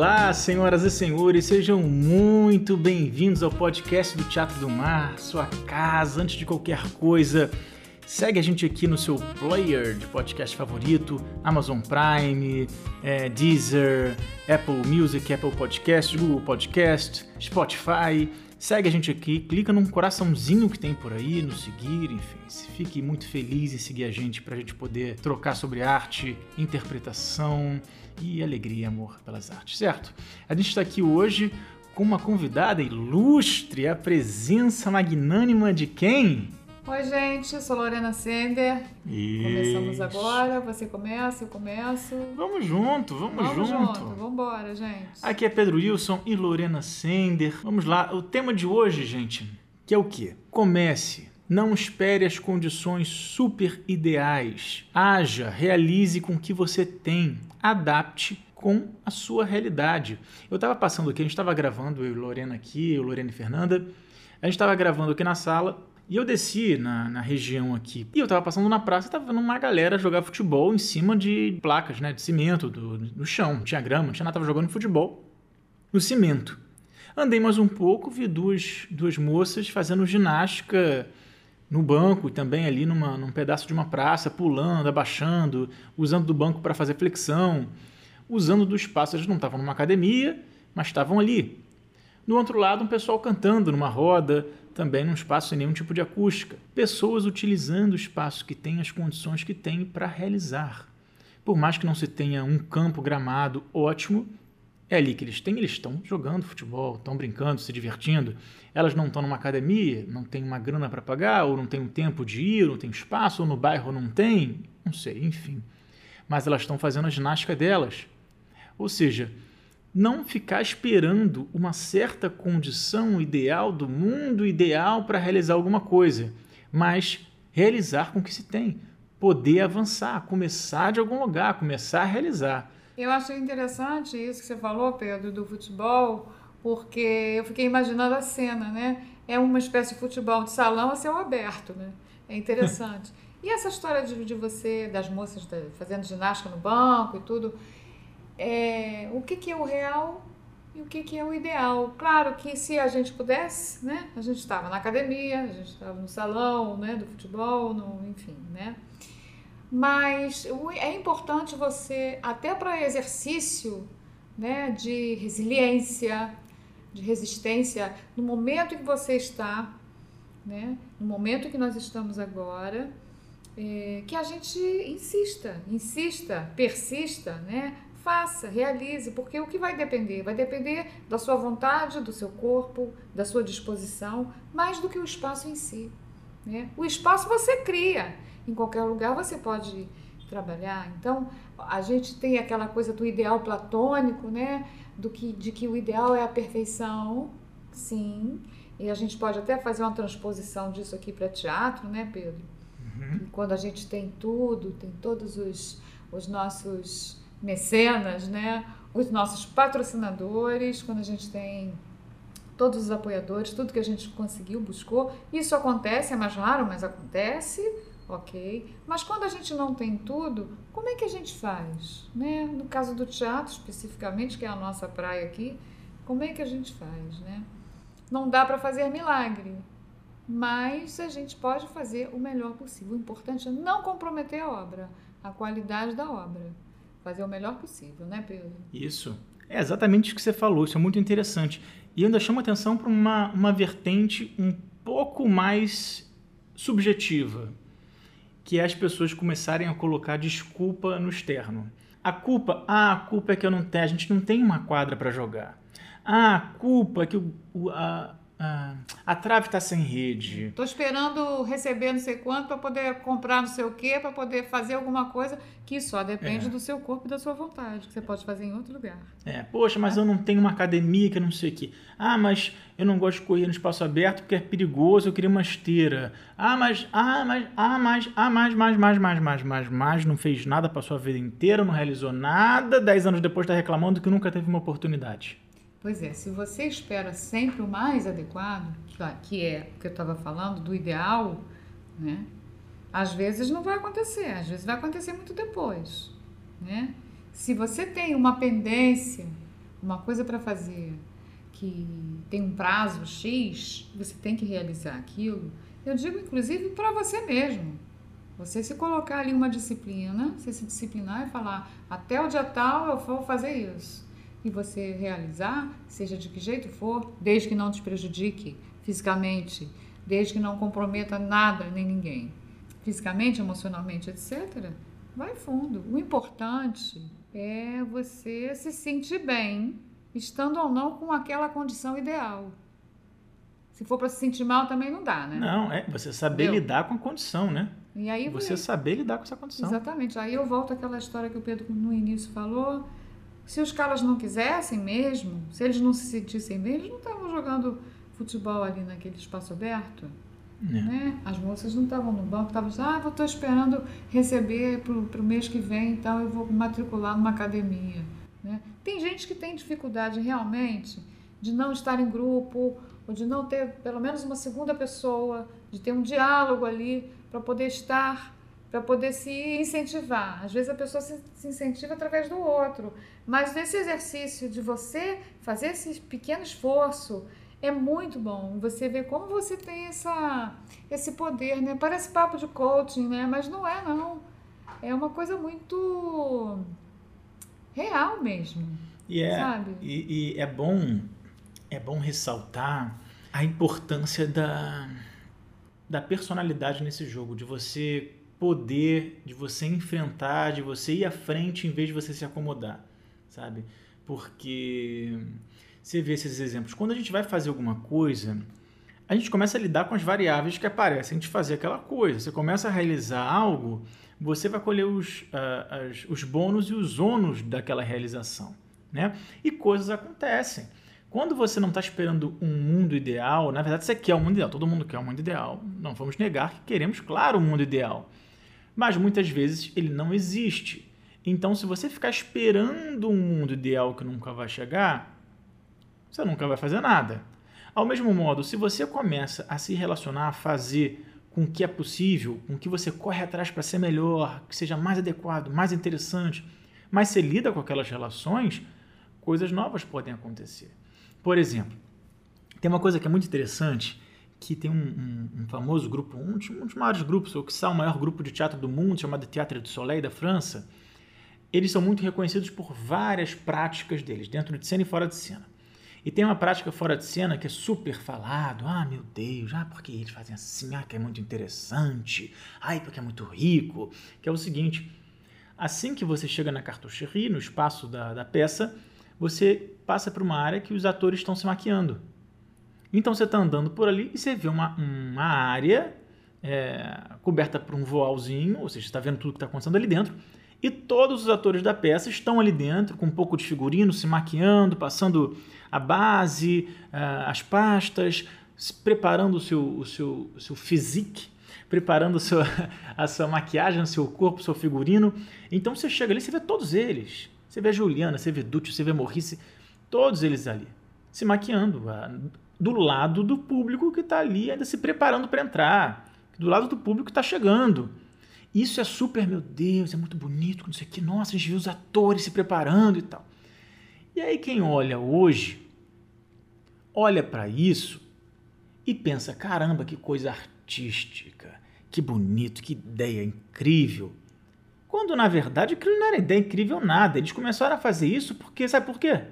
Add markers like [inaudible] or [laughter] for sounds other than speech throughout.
Olá, senhoras e senhores, sejam muito bem-vindos ao podcast do Teatro do Mar, sua casa, antes de qualquer coisa. Segue a gente aqui no seu player de podcast favorito, Amazon Prime, é, Deezer, Apple Music, Apple Podcast, Google Podcast, Spotify. Segue a gente aqui, clica num coraçãozinho que tem por aí, no seguir, enfim. Fique muito feliz em seguir a gente para a gente poder trocar sobre arte, interpretação e alegria e amor pelas artes, certo? A gente está aqui hoje com uma convidada ilustre, a presença magnânima de quem? Oi, gente, eu sou Lorena Sender. Isso. Começamos agora, você começa, eu começo. Vamos junto, vamos, Vamos junto. junto, vamos embora, gente. Aqui é Pedro Wilson e Lorena Sender. Vamos lá, o tema de hoje, gente, que é o quê? Comece. Não espere as condições super ideais. Haja, realize com o que você tem. Adapte com a sua realidade. Eu estava passando aqui, a gente estava gravando, eu e Lorena aqui, eu, Lorena e Fernanda. A gente estava gravando aqui na sala e eu desci na, na região aqui. E eu tava passando na praça e tava vendo uma galera jogar futebol em cima de placas, né? De cimento, do, no chão. Não tinha grama, não tinha nada, tava jogando futebol no cimento. Andei mais um pouco, vi duas, duas moças fazendo ginástica no banco e também ali numa, num pedaço de uma praça, pulando, abaixando, usando do banco para fazer flexão, usando do espaço. Eles não estavam numa academia, mas estavam ali. Do outro lado, um pessoal cantando numa roda, também num espaço sem nenhum tipo de acústica. Pessoas utilizando o espaço que tem, as condições que tem para realizar. Por mais que não se tenha um campo gramado ótimo, é ali que eles têm, eles estão jogando futebol, estão brincando, se divertindo. Elas não estão numa academia, não tem uma grana para pagar, ou não tem um tempo de ir, ou não tem espaço, ou no bairro não tem, não sei, enfim. Mas elas estão fazendo a ginástica delas. Ou seja, não ficar esperando uma certa condição ideal do mundo ideal para realizar alguma coisa, mas realizar com o que se tem, poder avançar, começar de algum lugar, começar a realizar. Eu achei interessante isso que você falou, Pedro, do futebol, porque eu fiquei imaginando a cena, né? É uma espécie de futebol de salão a céu aberto, né? É interessante. [laughs] e essa história de, de você, das moças da, fazendo ginástica no banco e tudo, é, o que, que é o real e o que, que é o ideal. Claro que se a gente pudesse, né? A gente estava na academia, a gente estava no salão, né? Do futebol, no, enfim, né? Mas é importante você, até para exercício né, de resiliência, de resistência, no momento que você está, né, no momento que nós estamos agora, é, que a gente insista, insista, persista, né, faça, realize, porque o que vai depender? Vai depender da sua vontade, do seu corpo, da sua disposição, mais do que o espaço em si. Né? O espaço você cria em qualquer lugar você pode trabalhar. Então, a gente tem aquela coisa do ideal platônico, né? Do que, de que o ideal é a perfeição, sim. E a gente pode até fazer uma transposição disso aqui para teatro, né, Pedro? Uhum. Quando a gente tem tudo, tem todos os, os nossos mecenas, né? Os nossos patrocinadores, quando a gente tem todos os apoiadores, tudo que a gente conseguiu, buscou. Isso acontece, é mais raro, mas acontece ok? Mas quando a gente não tem tudo, como é que a gente faz? Né? No caso do teatro, especificamente, que é a nossa praia aqui, como é que a gente faz? Né? Não dá para fazer milagre, mas a gente pode fazer o melhor possível. O importante é não comprometer a obra, a qualidade da obra. Fazer o melhor possível, né, Pedro? Isso. É exatamente o que você falou, isso é muito interessante. E ainda chama atenção para uma, uma vertente um pouco mais subjetiva, que é as pessoas começarem a colocar desculpa no externo. A culpa, ah, a culpa é que eu não tenho, a gente não tem uma quadra para jogar. Ah, a culpa é que o, a, ah, a trave está sem rede. Estou esperando receber não sei quanto para poder comprar não sei o quê, para poder fazer alguma coisa que só depende é. do seu corpo e da sua vontade, que você pode fazer em outro lugar. É, poxa, mas eu não tenho uma academia que não sei o quê. Ah, mas eu não gosto de correr no espaço aberto porque é perigoso, eu queria uma esteira. Ah, mas, ah, mas, ah, mas, ah, mais, mais, mais, mais, mais, mais, mais, não fez nada para sua vida inteira, não realizou nada, dez anos depois está reclamando que nunca teve uma oportunidade. Pois é, se você espera sempre o mais adequado, que é o que eu estava falando, do ideal, né? Às vezes não vai acontecer, às vezes vai acontecer muito depois, né? Se você tem uma pendência uma coisa para fazer que tem um prazo X, você tem que realizar aquilo. Eu digo inclusive para você mesmo. Você se colocar ali uma disciplina, você se disciplinar e falar, até o dia tal eu vou fazer isso. E você realizar, seja de que jeito for, desde que não te prejudique fisicamente, desde que não comprometa nada nem ninguém, fisicamente, emocionalmente, etc., vai fundo. O importante é você se sentir bem, estando ou não com aquela condição ideal. Se for para se sentir mal, também não dá, né? Não, é você saber Entendeu? lidar com a condição, né? E aí você saber lidar com essa condição. Exatamente. Aí eu volto àquela história que o Pedro no início falou. Se os caras não quisessem mesmo, se eles não se sentissem bem, eles não estavam jogando futebol ali naquele espaço aberto. É. Né? As moças não estavam no banco, estavam ah, estou esperando receber para o mês que vem, então eu vou matricular numa academia. Né? Tem gente que tem dificuldade realmente de não estar em grupo, ou de não ter pelo menos uma segunda pessoa, de ter um diálogo ali para poder estar, para poder se incentivar. Às vezes a pessoa se, se incentiva através do outro, mas nesse exercício de você fazer esse pequeno esforço, é muito bom. Você vê como você tem essa, esse poder, né? Parece papo de coaching, né? Mas não é, não. É uma coisa muito real mesmo. E é, sabe? E, e é bom é bom ressaltar a importância da, da personalidade nesse jogo, de você poder, de você enfrentar, de você ir à frente em vez de você se acomodar, sabe? Porque você vê esses exemplos. Quando a gente vai fazer alguma coisa, a gente começa a lidar com as variáveis que aparecem de fazer aquela coisa. Você começa a realizar algo, você vai colher os, uh, as, os bônus e os ônus daquela realização. Né? E coisas acontecem. Quando você não está esperando um mundo ideal, na verdade você quer um mundo ideal, todo mundo quer um mundo ideal. Não vamos negar que queremos, claro, um mundo ideal. Mas muitas vezes ele não existe. Então, se você ficar esperando um mundo ideal que nunca vai chegar, você nunca vai fazer nada. Ao mesmo modo, se você começa a se relacionar, a fazer com o que é possível, com o que você corre atrás para ser melhor, que seja mais adequado, mais interessante, mas você lida com aquelas relações, coisas novas podem acontecer. Por exemplo, tem uma coisa que é muito interessante, que tem um, um, um famoso grupo, um, um dos maiores grupos, ou que está o maior grupo de teatro do mundo, chamado Teatro du Soleil da França. Eles são muito reconhecidos por várias práticas deles, dentro de cena e fora de cena. E tem uma prática fora de cena que é super falado. Ah, meu Deus, ah, porque eles fazem assim, ah, que é muito interessante, ai, porque é muito rico. Que é o seguinte: assim que você chega na cartucherie, no espaço da, da peça, você passa por uma área que os atores estão se maquiando. Então você está andando por ali e você vê uma, uma área é, coberta por um voalzinho, ou seja, está vendo tudo que está acontecendo ali dentro e todos os atores da peça estão ali dentro, com um pouco de figurino, se maquiando, passando a base, uh, as pastas, preparando o seu, o seu, o seu physique, preparando o seu, [laughs] a sua maquiagem, o seu corpo, o seu figurino. Então você chega ali, você vê todos eles. Você vê a Juliana, você vê Dúcio, você vê Morrice, todos eles ali, se maquiando, do lado do público que está ali ainda se preparando para entrar, do lado do público que está chegando. Isso é super, meu Deus, é muito bonito, não sei o que. Nossa, a gente viu os atores se preparando e tal. E aí quem olha hoje, olha para isso e pensa, caramba, que coisa artística, que bonito, que ideia incrível. Quando na verdade aquilo não era ideia incrível nada. Eles começaram a fazer isso porque, sabe por quê?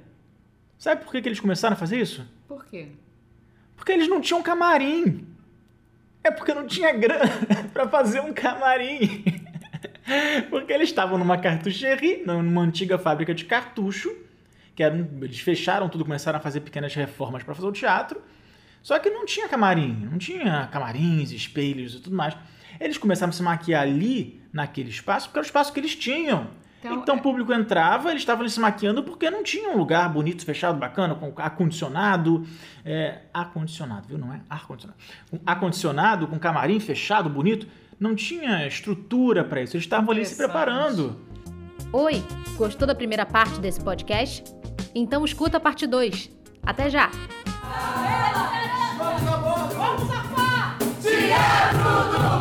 Sabe por que, que eles começaram a fazer isso? Por quê? Porque eles não tinham camarim. É porque não tinha grana [laughs] para fazer um camarim. [laughs] porque eles estavam numa cartucherie, numa antiga fábrica de cartucho, que eles fecharam tudo, começaram a fazer pequenas reformas para fazer o teatro. Só que não tinha camarim, não tinha camarins, espelhos e tudo mais. Eles começaram a se maquiar ali, naquele espaço, porque era o espaço que eles tinham. Então, então é... o público entrava, eles estavam se maquiando porque não tinha um lugar bonito, fechado, bacana, com ar-condicionado. É, ar-condicionado, viu? Não é ar-condicionado. Um ar-condicionado, com camarim fechado, bonito. Não tinha estrutura para isso. Eles estavam ali se preparando. Oi, gostou da primeira parte desse podcast? Então escuta a parte 2. Até já! Vamos, Vamos, Teatro!